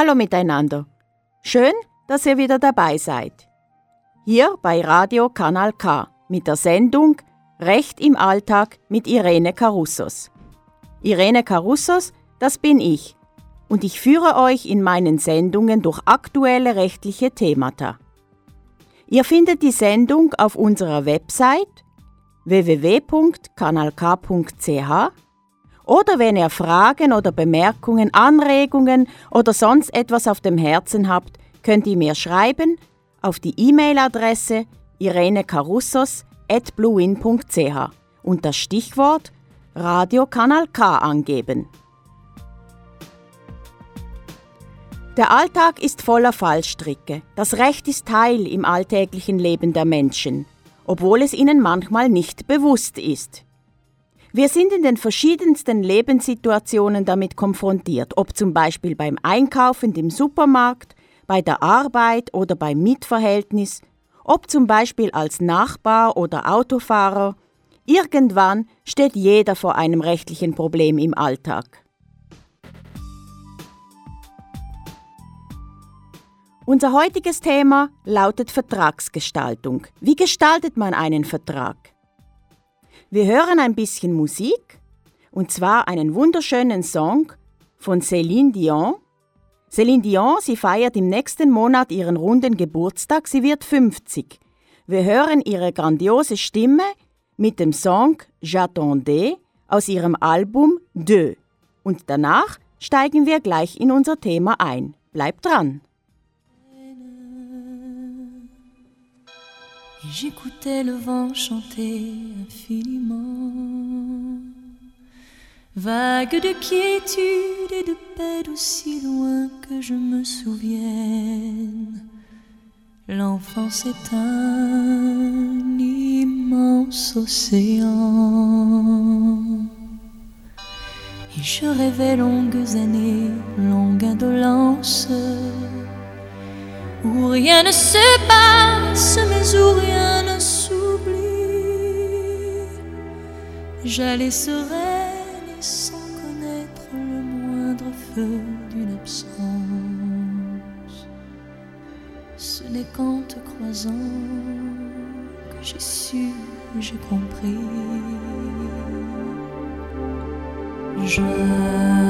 Hallo miteinander. Schön, dass ihr wieder dabei seid. Hier bei Radio Kanal K mit der Sendung Recht im Alltag mit Irene Carussos. Irene Carussos, das bin ich. Und ich führe euch in meinen Sendungen durch aktuelle rechtliche Themata. Ihr findet die Sendung auf unserer Website www.kanalk.ch oder wenn ihr Fragen oder Bemerkungen, Anregungen oder sonst etwas auf dem Herzen habt, könnt ihr mir schreiben auf die E-Mail-Adresse irenecarussos.bluewin.ch und das Stichwort Radio Kanal K angeben. Der Alltag ist voller Fallstricke. Das Recht ist Teil im alltäglichen Leben der Menschen, obwohl es ihnen manchmal nicht bewusst ist. Wir sind in den verschiedensten Lebenssituationen damit konfrontiert, ob zum Beispiel beim Einkaufen im Supermarkt, bei der Arbeit oder beim Mietverhältnis, ob zum Beispiel als Nachbar oder Autofahrer. Irgendwann steht jeder vor einem rechtlichen Problem im Alltag. Unser heutiges Thema lautet Vertragsgestaltung. Wie gestaltet man einen Vertrag? Wir hören ein bisschen Musik, und zwar einen wunderschönen Song von Céline Dion. Céline Dion, sie feiert im nächsten Monat ihren runden Geburtstag, sie wird 50. Wir hören ihre grandiose Stimme mit dem Song J'attendais aus ihrem Album Deux. Und danach steigen wir gleich in unser Thema ein. Bleibt dran! J'écoutais le vent chanter infiniment. Vague de quiétude et de paix d'aussi loin que je me souvienne. L'enfance est un immense océan. Et je rêvais longues années, longue indolence où rien ne se passe, mais où rien ne s'oublie. J'allais sereine et sans connaître le moindre feu d'une absence. Ce n'est qu'en te croisant que j'ai su, j'ai compris. J'attendais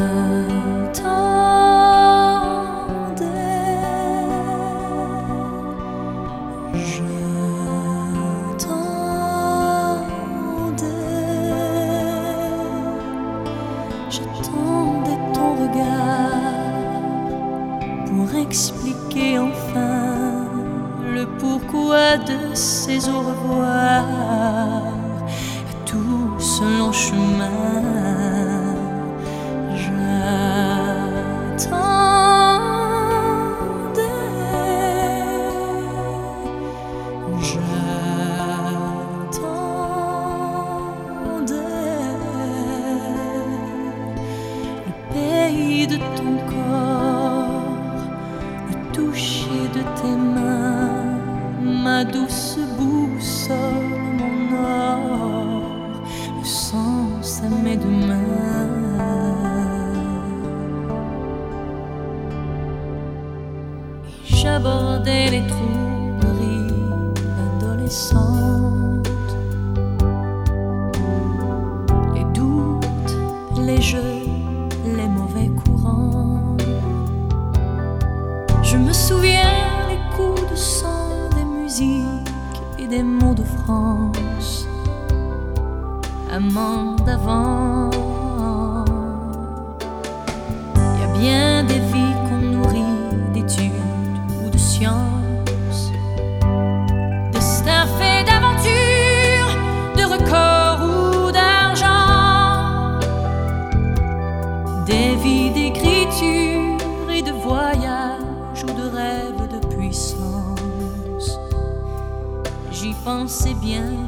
C'est bien.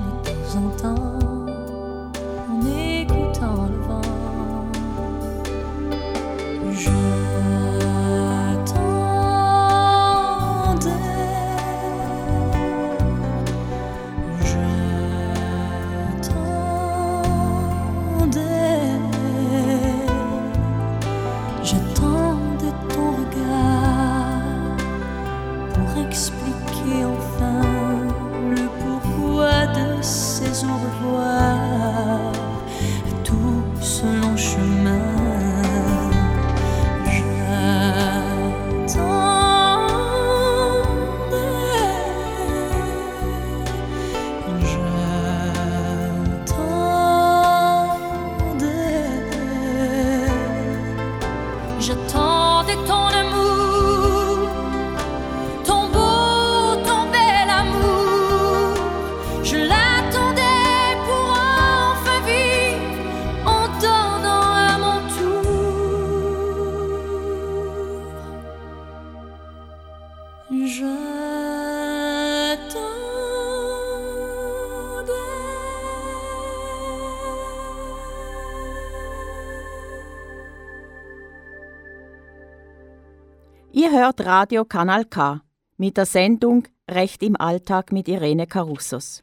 Hört Radio Kanal K mit der Sendung Recht im Alltag mit Irene Carussos.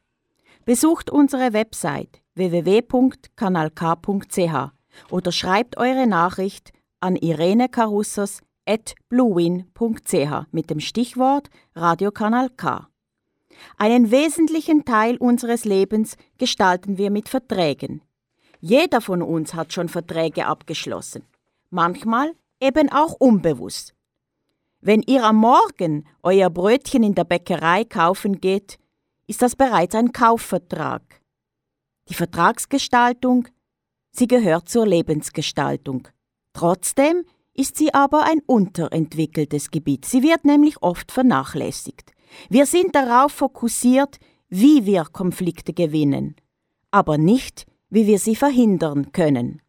Besucht unsere Website www.kanalk.ch oder schreibt eure Nachricht an irenecarussos.bluewin.ch mit dem Stichwort Radio Kanal K. Einen wesentlichen Teil unseres Lebens gestalten wir mit Verträgen. Jeder von uns hat schon Verträge abgeschlossen. Manchmal eben auch unbewusst. Wenn ihr am Morgen euer Brötchen in der Bäckerei kaufen geht, ist das bereits ein Kaufvertrag. Die Vertragsgestaltung, sie gehört zur Lebensgestaltung. Trotzdem ist sie aber ein unterentwickeltes Gebiet. Sie wird nämlich oft vernachlässigt. Wir sind darauf fokussiert, wie wir Konflikte gewinnen, aber nicht, wie wir sie verhindern können.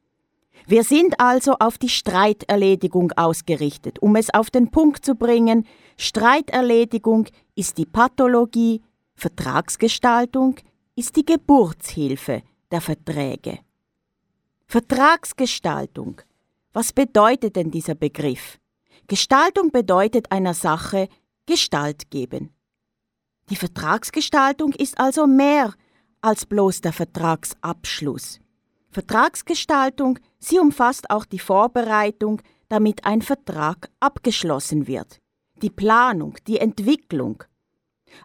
Wir sind also auf die Streiterledigung ausgerichtet. Um es auf den Punkt zu bringen, Streiterledigung ist die Pathologie, Vertragsgestaltung ist die Geburtshilfe der Verträge. Vertragsgestaltung. Was bedeutet denn dieser Begriff? Gestaltung bedeutet einer Sache Gestalt geben. Die Vertragsgestaltung ist also mehr als bloß der Vertragsabschluss. Vertragsgestaltung, sie umfasst auch die Vorbereitung, damit ein Vertrag abgeschlossen wird, die Planung, die Entwicklung.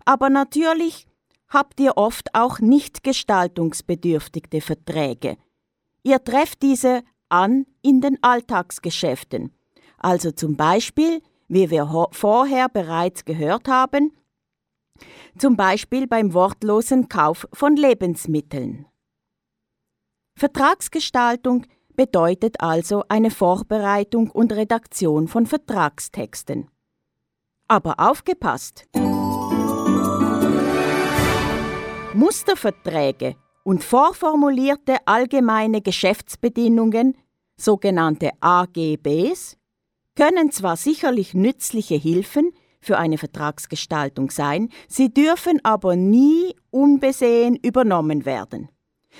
Aber natürlich habt ihr oft auch nicht gestaltungsbedürftige Verträge. Ihr trefft diese an in den Alltagsgeschäften, also zum Beispiel, wie wir vorher bereits gehört haben, zum Beispiel beim wortlosen Kauf von Lebensmitteln. Vertragsgestaltung bedeutet also eine Vorbereitung und Redaktion von Vertragstexten. Aber aufgepasst! Musterverträge und vorformulierte allgemeine Geschäftsbedingungen, sogenannte AGBs, können zwar sicherlich nützliche Hilfen für eine Vertragsgestaltung sein, sie dürfen aber nie unbesehen übernommen werden.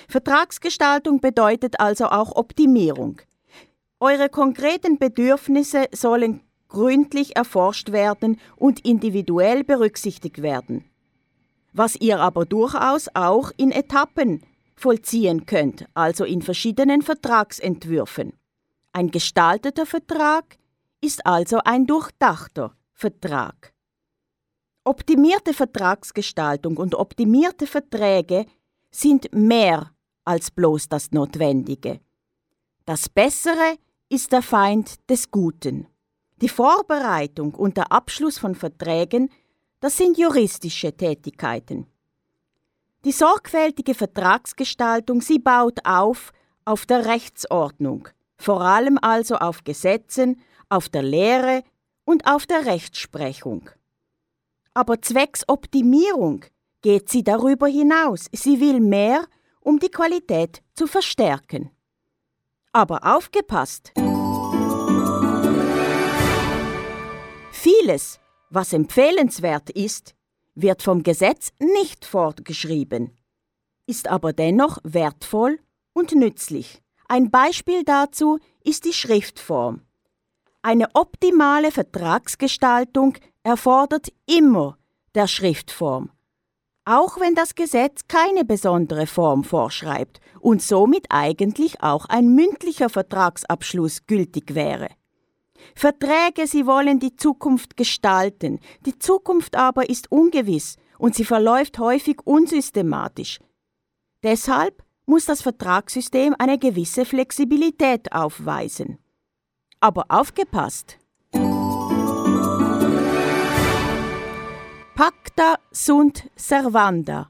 Vertragsgestaltung bedeutet also auch Optimierung. Eure konkreten Bedürfnisse sollen gründlich erforscht werden und individuell berücksichtigt werden. Was ihr aber durchaus auch in Etappen vollziehen könnt, also in verschiedenen Vertragsentwürfen. Ein gestalteter Vertrag ist also ein durchdachter Vertrag. Optimierte Vertragsgestaltung und optimierte Verträge sind mehr als bloß das Notwendige. Das Bessere ist der Feind des Guten. Die Vorbereitung und der Abschluss von Verträgen, das sind juristische Tätigkeiten. Die sorgfältige Vertragsgestaltung, sie baut auf auf der Rechtsordnung, vor allem also auf Gesetzen, auf der Lehre und auf der Rechtsprechung. Aber zwecks Optimierung geht sie darüber hinaus. Sie will mehr, um die Qualität zu verstärken. Aber aufgepasst! Vieles, was empfehlenswert ist, wird vom Gesetz nicht fortgeschrieben, ist aber dennoch wertvoll und nützlich. Ein Beispiel dazu ist die Schriftform. Eine optimale Vertragsgestaltung erfordert immer der Schriftform auch wenn das Gesetz keine besondere Form vorschreibt und somit eigentlich auch ein mündlicher Vertragsabschluss gültig wäre. Verträge, sie wollen die Zukunft gestalten, die Zukunft aber ist ungewiss und sie verläuft häufig unsystematisch. Deshalb muss das Vertragssystem eine gewisse Flexibilität aufweisen. Aber aufgepasst! Pacta sunt servanda.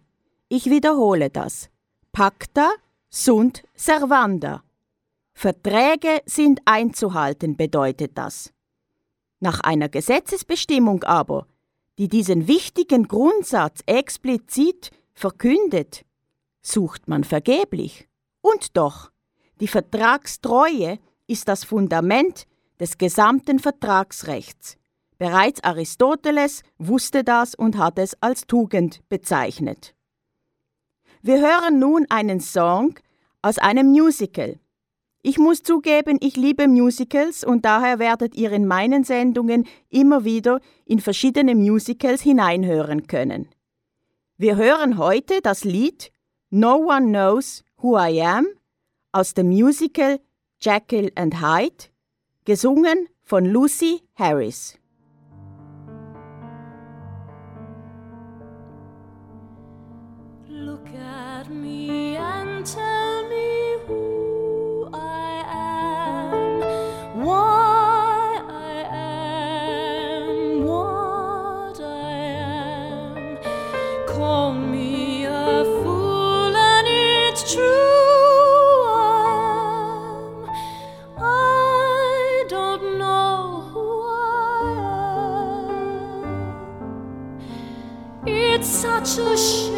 Ich wiederhole das. Pacta sunt servanda. Verträge sind einzuhalten, bedeutet das. Nach einer Gesetzesbestimmung aber, die diesen wichtigen Grundsatz explizit verkündet, sucht man vergeblich. Und doch, die Vertragstreue ist das Fundament des gesamten Vertragsrechts. Bereits Aristoteles wusste das und hat es als Tugend bezeichnet. Wir hören nun einen Song aus einem Musical. Ich muss zugeben, ich liebe Musicals und daher werdet ihr in meinen Sendungen immer wieder in verschiedene Musicals hineinhören können. Wir hören heute das Lied No One Knows Who I Am aus dem Musical Jekyll and Hyde, gesungen von Lucy Harris. At me and tell me who I am, why I am what I am. Call me a fool, and it's true. I am. I don't know who I am. It's such a shame.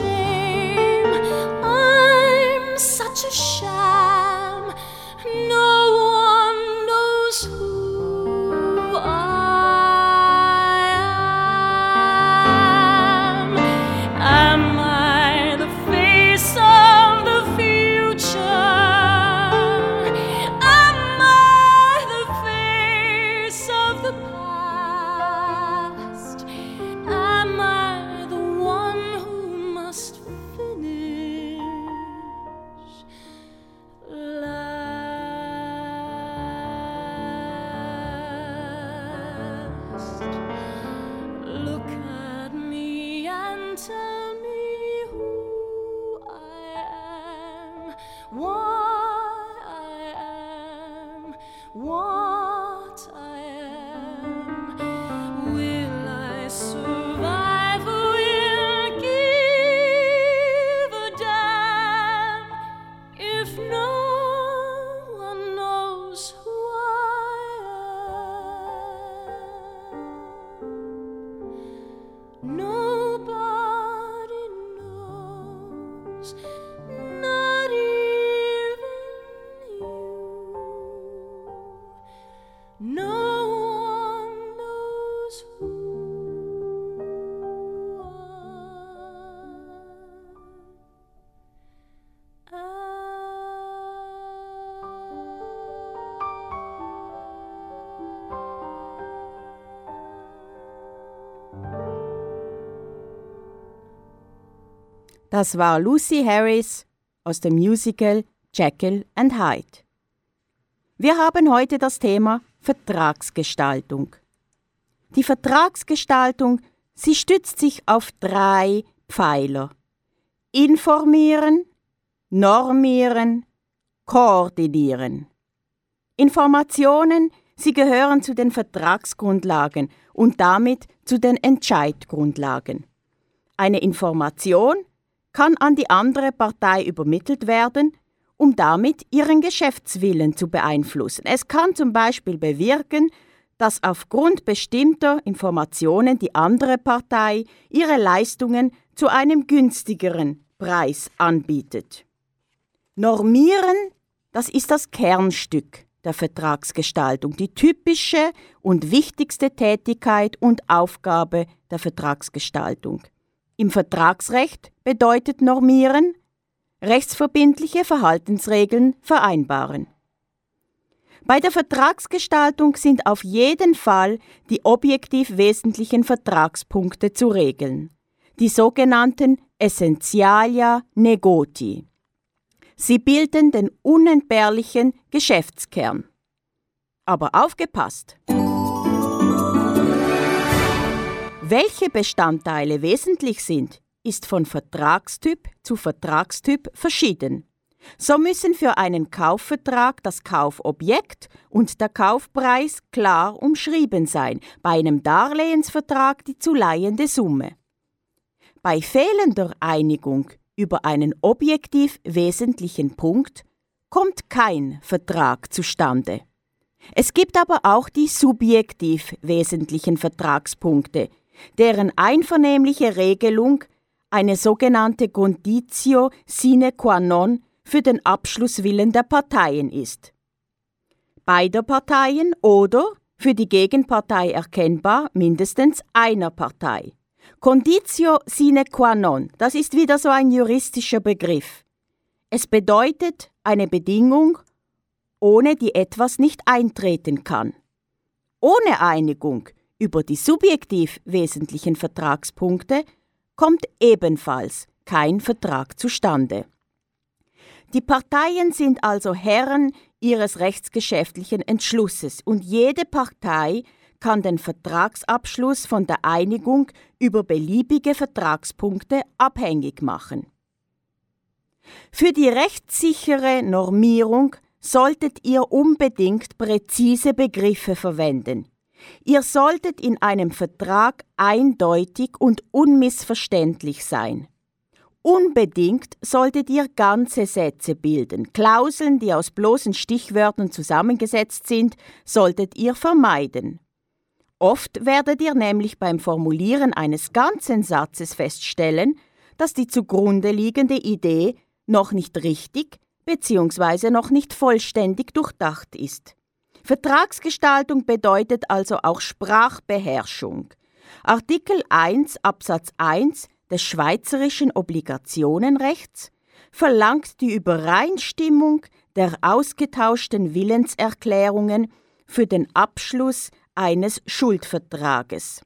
Das war Lucy Harris aus dem Musical Jekyll and Hyde. Wir haben heute das Thema Vertragsgestaltung. Die Vertragsgestaltung, sie stützt sich auf drei Pfeiler. Informieren, normieren, koordinieren. Informationen, sie gehören zu den Vertragsgrundlagen und damit zu den Entscheidgrundlagen. Eine Information kann an die andere Partei übermittelt werden, um damit ihren Geschäftswillen zu beeinflussen. Es kann zum Beispiel bewirken, dass aufgrund bestimmter Informationen die andere Partei ihre Leistungen zu einem günstigeren Preis anbietet. Normieren, das ist das Kernstück der Vertragsgestaltung, die typische und wichtigste Tätigkeit und Aufgabe der Vertragsgestaltung. Im Vertragsrecht bedeutet Normieren rechtsverbindliche Verhaltensregeln vereinbaren. Bei der Vertragsgestaltung sind auf jeden Fall die objektiv wesentlichen Vertragspunkte zu regeln, die sogenannten Essentialia negoti. Sie bilden den unentbehrlichen Geschäftskern. Aber aufgepasst! Welche Bestandteile wesentlich sind, ist von Vertragstyp zu Vertragstyp verschieden. So müssen für einen Kaufvertrag das Kaufobjekt und der Kaufpreis klar umschrieben sein, bei einem Darlehensvertrag die zu leihende Summe. Bei fehlender Einigung über einen objektiv wesentlichen Punkt kommt kein Vertrag zustande. Es gibt aber auch die subjektiv wesentlichen Vertragspunkte, deren einvernehmliche Regelung eine sogenannte Conditio sine qua non für den Abschlusswillen der Parteien ist. Beider Parteien oder, für die Gegenpartei erkennbar, mindestens einer Partei. Conditio sine qua non, das ist wieder so ein juristischer Begriff. Es bedeutet eine Bedingung, ohne die etwas nicht eintreten kann. Ohne Einigung über die subjektiv wesentlichen Vertragspunkte kommt ebenfalls kein Vertrag zustande. Die Parteien sind also Herren ihres rechtsgeschäftlichen Entschlusses und jede Partei kann den Vertragsabschluss von der Einigung über beliebige Vertragspunkte abhängig machen. Für die rechtssichere Normierung solltet ihr unbedingt präzise Begriffe verwenden. Ihr solltet in einem Vertrag eindeutig und unmissverständlich sein. Unbedingt solltet ihr ganze Sätze bilden. Klauseln, die aus bloßen Stichwörtern zusammengesetzt sind, solltet ihr vermeiden. Oft werdet ihr nämlich beim Formulieren eines ganzen Satzes feststellen, dass die zugrunde liegende Idee noch nicht richtig bzw. noch nicht vollständig durchdacht ist. Vertragsgestaltung bedeutet also auch Sprachbeherrschung. Artikel 1 Absatz 1 des schweizerischen Obligationenrechts verlangt die Übereinstimmung der ausgetauschten Willenserklärungen für den Abschluss eines Schuldvertrages.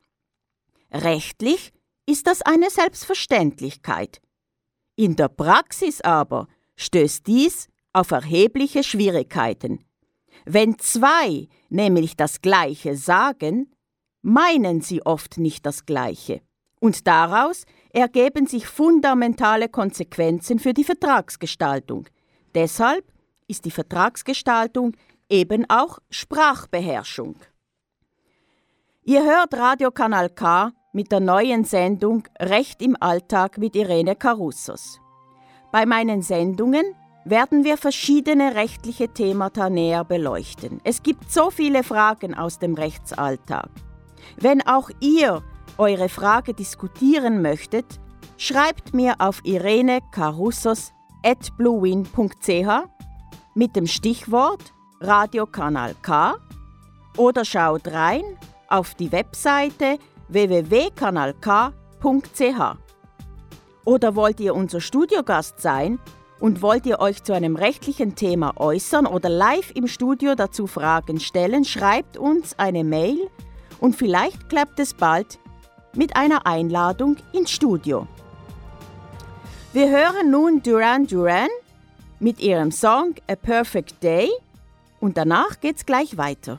Rechtlich ist das eine Selbstverständlichkeit. In der Praxis aber stößt dies auf erhebliche Schwierigkeiten. Wenn zwei nämlich das Gleiche sagen, meinen sie oft nicht das Gleiche. Und daraus ergeben sich fundamentale Konsequenzen für die Vertragsgestaltung. Deshalb ist die Vertragsgestaltung eben auch Sprachbeherrschung. Ihr hört Radiokanal K mit der neuen Sendung Recht im Alltag mit Irene Carussos. Bei meinen Sendungen werden wir verschiedene rechtliche Themata näher beleuchten. Es gibt so viele Fragen aus dem Rechtsalltag. Wenn auch ihr eure Frage diskutieren möchtet, schreibt mir auf irenecarussos.bluewin.ch mit dem Stichwort Radiokanal K oder schaut rein auf die Webseite www.kanalk.ch. Oder wollt ihr unser Studiogast sein und wollt ihr euch zu einem rechtlichen Thema äußern oder live im Studio dazu Fragen stellen, schreibt uns eine Mail und vielleicht klappt es bald mit einer Einladung ins Studio. Wir hören nun Duran Duran mit ihrem Song A Perfect Day und danach geht's gleich weiter.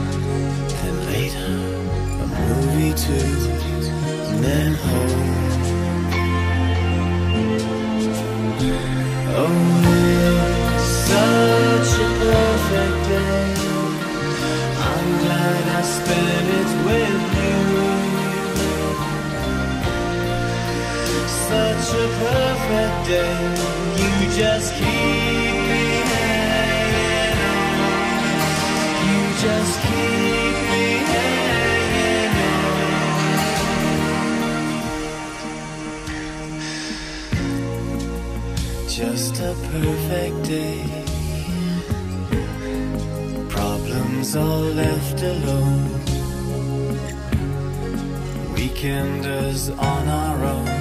Later, a movie too. And then home. Oh, it's such a perfect day. I'm glad I spent it with you. Such a perfect day. You just keep perfect day. Problems all left alone. Weekenders on our own.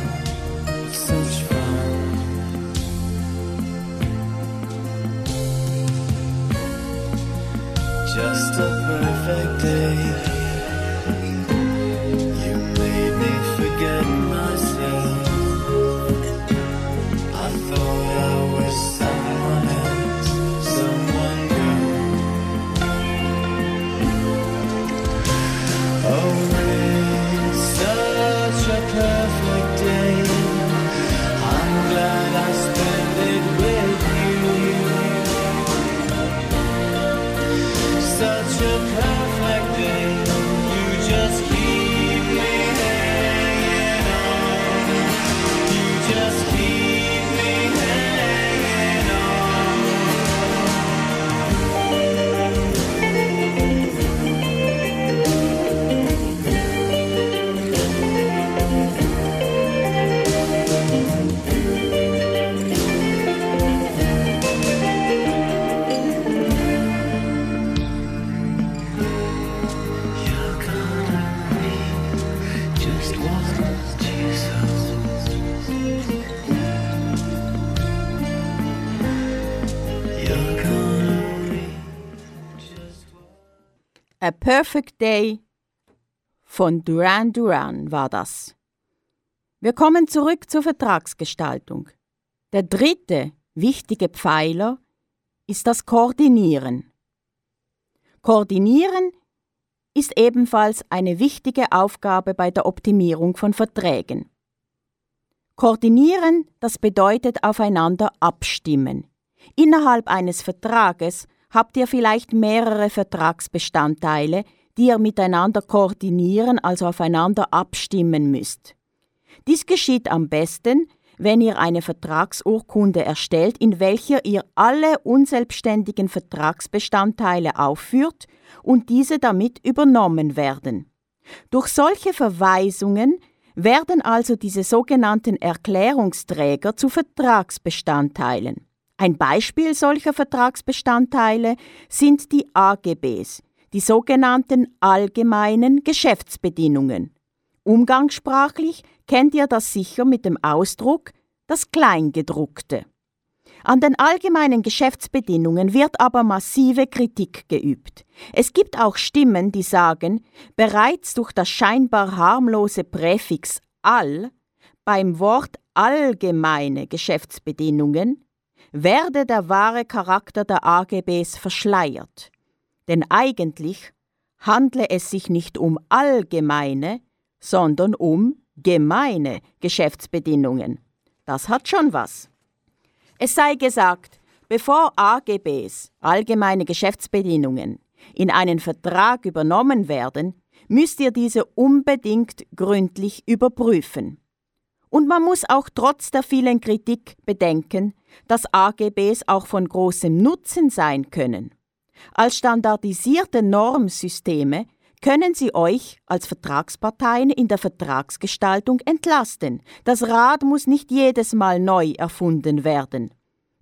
A Perfect Day von Duran Duran war das. Wir kommen zurück zur Vertragsgestaltung. Der dritte wichtige Pfeiler ist das Koordinieren. Koordinieren ist ebenfalls eine wichtige Aufgabe bei der Optimierung von Verträgen. Koordinieren, das bedeutet aufeinander abstimmen. Innerhalb eines Vertrages habt ihr vielleicht mehrere Vertragsbestandteile, die ihr miteinander koordinieren, also aufeinander abstimmen müsst. Dies geschieht am besten, wenn ihr eine Vertragsurkunde erstellt, in welcher ihr alle unselbstständigen Vertragsbestandteile aufführt und diese damit übernommen werden. Durch solche Verweisungen werden also diese sogenannten Erklärungsträger zu Vertragsbestandteilen. Ein Beispiel solcher Vertragsbestandteile sind die AGBs, die sogenannten allgemeinen Geschäftsbedingungen. Umgangssprachlich kennt ihr das sicher mit dem Ausdruck das Kleingedruckte. An den allgemeinen Geschäftsbedingungen wird aber massive Kritik geübt. Es gibt auch Stimmen, die sagen, bereits durch das scheinbar harmlose Präfix all beim Wort allgemeine Geschäftsbedingungen werde der wahre Charakter der AGBs verschleiert. Denn eigentlich handle es sich nicht um allgemeine, sondern um gemeine Geschäftsbedingungen. Das hat schon was. Es sei gesagt, bevor AGBs, allgemeine Geschäftsbedingungen, in einen Vertrag übernommen werden, müsst ihr diese unbedingt gründlich überprüfen. Und man muss auch trotz der vielen Kritik bedenken, dass AGBs auch von großem Nutzen sein können. Als standardisierte Normsysteme können sie euch als Vertragsparteien in der Vertragsgestaltung entlasten. Das Rad muss nicht jedes Mal neu erfunden werden.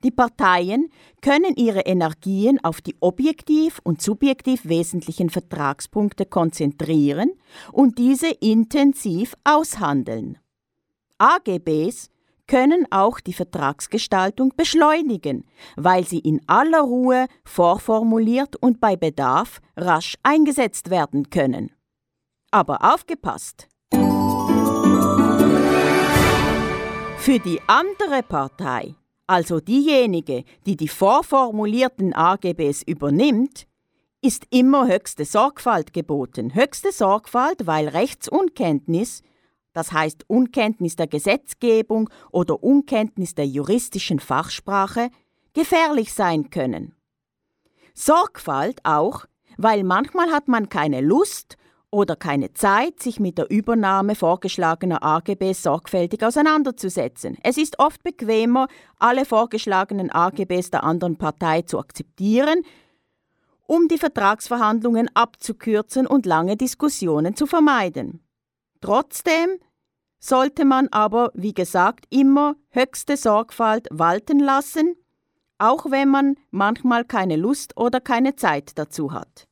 Die Parteien können ihre Energien auf die objektiv und subjektiv wesentlichen Vertragspunkte konzentrieren und diese intensiv aushandeln. AGBs können auch die Vertragsgestaltung beschleunigen, weil sie in aller Ruhe vorformuliert und bei Bedarf rasch eingesetzt werden können. Aber aufgepasst! Für die andere Partei, also diejenige, die die vorformulierten AGBs übernimmt, ist immer höchste Sorgfalt geboten. Höchste Sorgfalt, weil Rechtsunkenntnis das heißt Unkenntnis der Gesetzgebung oder Unkenntnis der juristischen Fachsprache, gefährlich sein können. Sorgfalt auch, weil manchmal hat man keine Lust oder keine Zeit, sich mit der Übernahme vorgeschlagener AGBs sorgfältig auseinanderzusetzen. Es ist oft bequemer, alle vorgeschlagenen AGBs der anderen Partei zu akzeptieren, um die Vertragsverhandlungen abzukürzen und lange Diskussionen zu vermeiden. Trotzdem sollte man aber, wie gesagt, immer höchste Sorgfalt walten lassen, auch wenn man manchmal keine Lust oder keine Zeit dazu hat.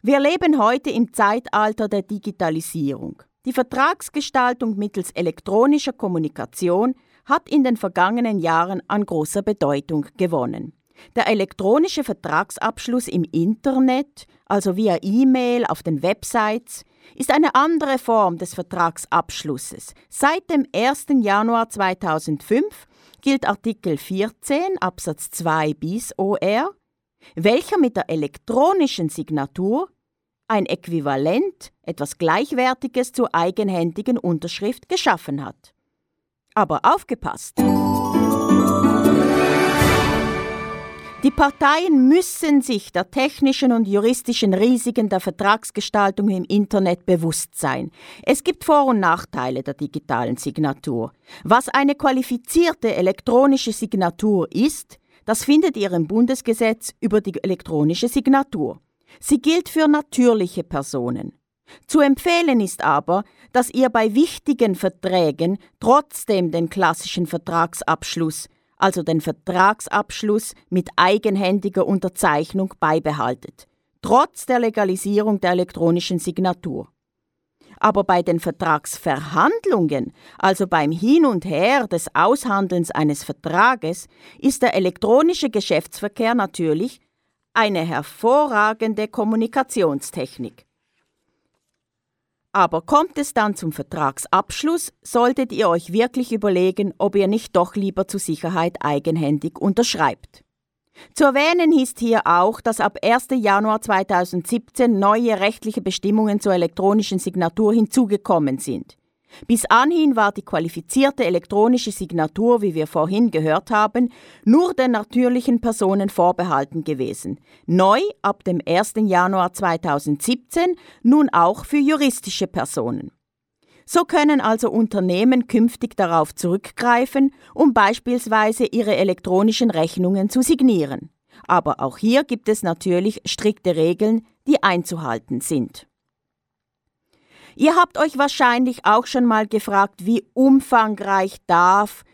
Wir leben heute im Zeitalter der Digitalisierung. Die Vertragsgestaltung mittels elektronischer Kommunikation hat in den vergangenen Jahren an großer Bedeutung gewonnen. Der elektronische Vertragsabschluss im Internet, also via E-Mail auf den Websites, ist eine andere Form des Vertragsabschlusses. Seit dem 1. Januar 2005 gilt Artikel 14 Absatz 2 bis OR, welcher mit der elektronischen Signatur ein Äquivalent, etwas Gleichwertiges zur eigenhändigen Unterschrift geschaffen hat. Aber aufgepasst! Die Parteien müssen sich der technischen und juristischen Risiken der Vertragsgestaltung im Internet bewusst sein. Es gibt Vor- und Nachteile der digitalen Signatur. Was eine qualifizierte elektronische Signatur ist, das findet ihr im Bundesgesetz über die elektronische Signatur. Sie gilt für natürliche Personen. Zu empfehlen ist aber, dass ihr bei wichtigen Verträgen trotzdem den klassischen Vertragsabschluss also den Vertragsabschluss mit eigenhändiger Unterzeichnung beibehaltet, trotz der Legalisierung der elektronischen Signatur. Aber bei den Vertragsverhandlungen, also beim Hin und Her des Aushandelns eines Vertrages, ist der elektronische Geschäftsverkehr natürlich Eine hervorragende Kommunikationstechnik. Aber kommt es dann zum Vertragsabschluss, solltet ihr euch wirklich überlegen, ob ihr nicht doch lieber zur Sicherheit eigenhändig unterschreibt. Zu erwähnen ist hier auch, dass ab 1. Januar 2017 neue rechtliche Bestimmungen zur elektronischen Signatur hinzugekommen sind. Bis anhin war die qualifizierte elektronische Signatur, wie wir vorhin gehört haben, nur den natürlichen Personen vorbehalten gewesen. Neu ab dem 1. Januar 2017 nun auch für juristische Personen. So können also Unternehmen künftig darauf zurückgreifen, um beispielsweise ihre elektronischen Rechnungen zu signieren. Aber auch hier gibt es natürlich strikte Regeln, die einzuhalten sind. Ihr habt euch wahrscheinlich auch schon mal gefragt, wie umfangreich darf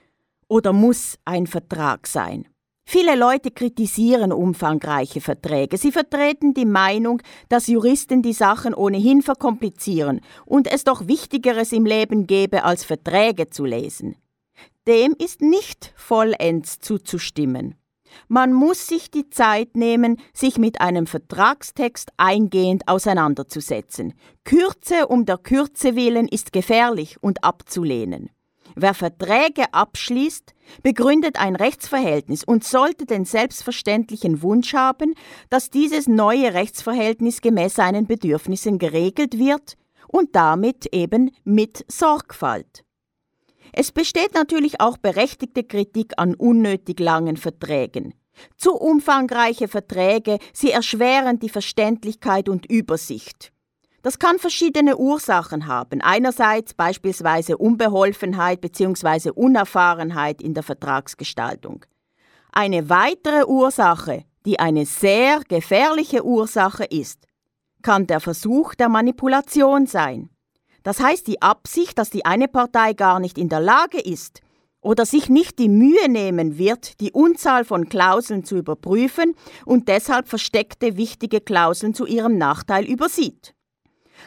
oder muss ein Vertrag sein. Viele Leute kritisieren umfangreiche Verträge. Sie vertreten die Meinung, dass Juristen die Sachen ohnehin verkomplizieren und es doch Wichtigeres im Leben gäbe, als Verträge zu lesen. Dem ist nicht vollends zuzustimmen. Man muss sich die Zeit nehmen, sich mit einem Vertragstext eingehend auseinanderzusetzen. Kürze um der Kürze willen ist gefährlich und abzulehnen. Wer Verträge abschließt, begründet ein Rechtsverhältnis und sollte den selbstverständlichen Wunsch haben, dass dieses neue Rechtsverhältnis gemäß seinen Bedürfnissen geregelt wird und damit eben mit Sorgfalt. Es besteht natürlich auch berechtigte Kritik an unnötig langen Verträgen. Zu umfangreiche Verträge, sie erschweren die Verständlichkeit und Übersicht. Das kann verschiedene Ursachen haben. Einerseits beispielsweise Unbeholfenheit bzw. Unerfahrenheit in der Vertragsgestaltung. Eine weitere Ursache, die eine sehr gefährliche Ursache ist, kann der Versuch der Manipulation sein. Das heißt die Absicht, dass die eine Partei gar nicht in der Lage ist oder sich nicht die Mühe nehmen wird, die Unzahl von Klauseln zu überprüfen und deshalb versteckte wichtige Klauseln zu ihrem Nachteil übersieht.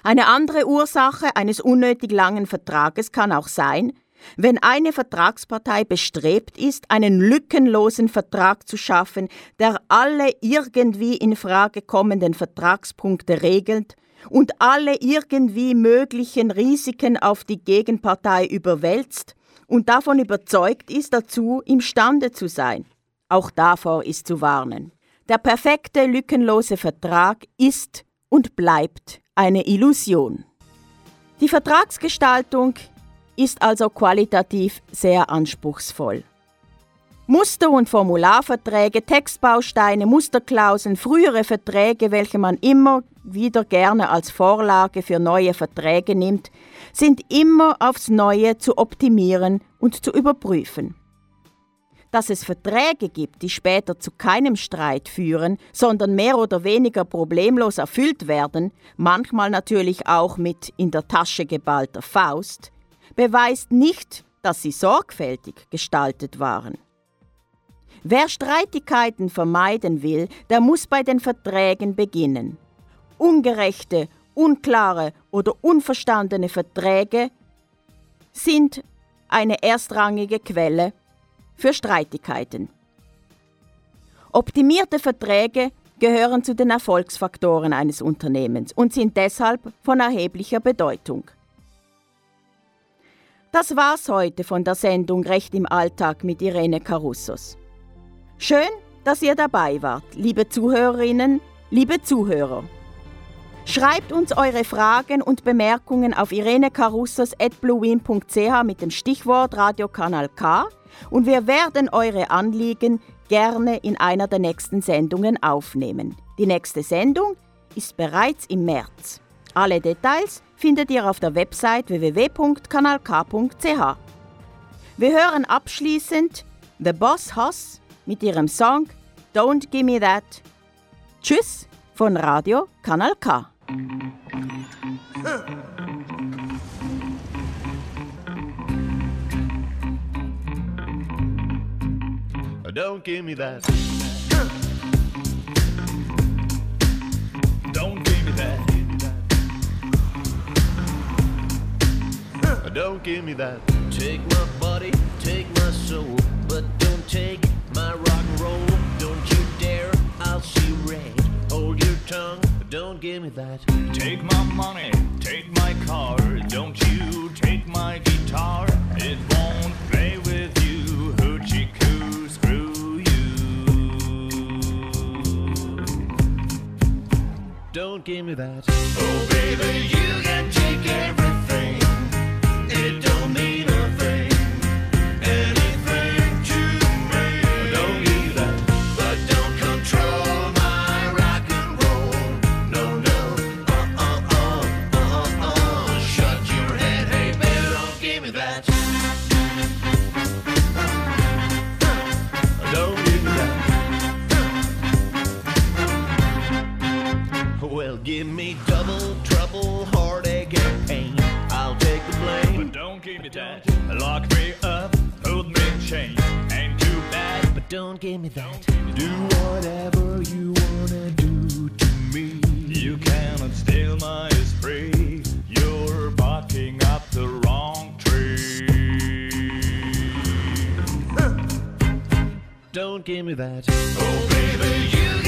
Eine andere Ursache eines unnötig langen Vertrages kann auch sein, wenn eine Vertragspartei bestrebt ist, einen lückenlosen Vertrag zu schaffen, der alle irgendwie in Frage kommenden Vertragspunkte regelt und alle irgendwie möglichen Risiken auf die Gegenpartei überwälzt und davon überzeugt ist, dazu imstande zu sein. Auch davor ist zu warnen. Der perfekte, lückenlose Vertrag ist und bleibt eine Illusion. Die Vertragsgestaltung ist also qualitativ sehr anspruchsvoll. Muster- und Formularverträge, Textbausteine, Musterklauseln, frühere Verträge, welche man immer wieder gerne als Vorlage für neue Verträge nimmt, sind immer aufs Neue zu optimieren und zu überprüfen dass es Verträge gibt, die später zu keinem Streit führen, sondern mehr oder weniger problemlos erfüllt werden, manchmal natürlich auch mit in der Tasche geballter Faust, beweist nicht, dass sie sorgfältig gestaltet waren. Wer Streitigkeiten vermeiden will, der muss bei den Verträgen beginnen. Ungerechte, unklare oder unverstandene Verträge sind eine erstrangige Quelle für Streitigkeiten. Optimierte Verträge gehören zu den Erfolgsfaktoren eines Unternehmens und sind deshalb von erheblicher Bedeutung. Das war's heute von der Sendung Recht im Alltag mit Irene Carussos. Schön, dass ihr dabei wart, liebe Zuhörerinnen, liebe Zuhörer. Schreibt uns eure Fragen und Bemerkungen auf irenecarussos.bluewin.ch mit dem Stichwort Radiokanal K und wir werden eure Anliegen gerne in einer der nächsten Sendungen aufnehmen. Die nächste Sendung ist bereits im März. Alle Details findet ihr auf der Website www.kanalk.ch. Wir hören abschließend The Boss Hoss mit ihrem Song Don't Give Me That. Tschüss von Radio Kanal K. Don't give me that. Don't give me that. Don't give me that. Take my body, take my soul, but don't take my rock and roll. Don't you dare, I'll see red. Hold your tongue, don't give me that. Take my money, take my car, don't you take my guitar. It won't play with you, hoochie coo, screw you. Don't give me that. Oh baby, you can take everything. Give me that. Do whatever you wanna do to me. You cannot steal my esprit. You're barking up the wrong tree. Don't give me that. Oh baby, you can take everything.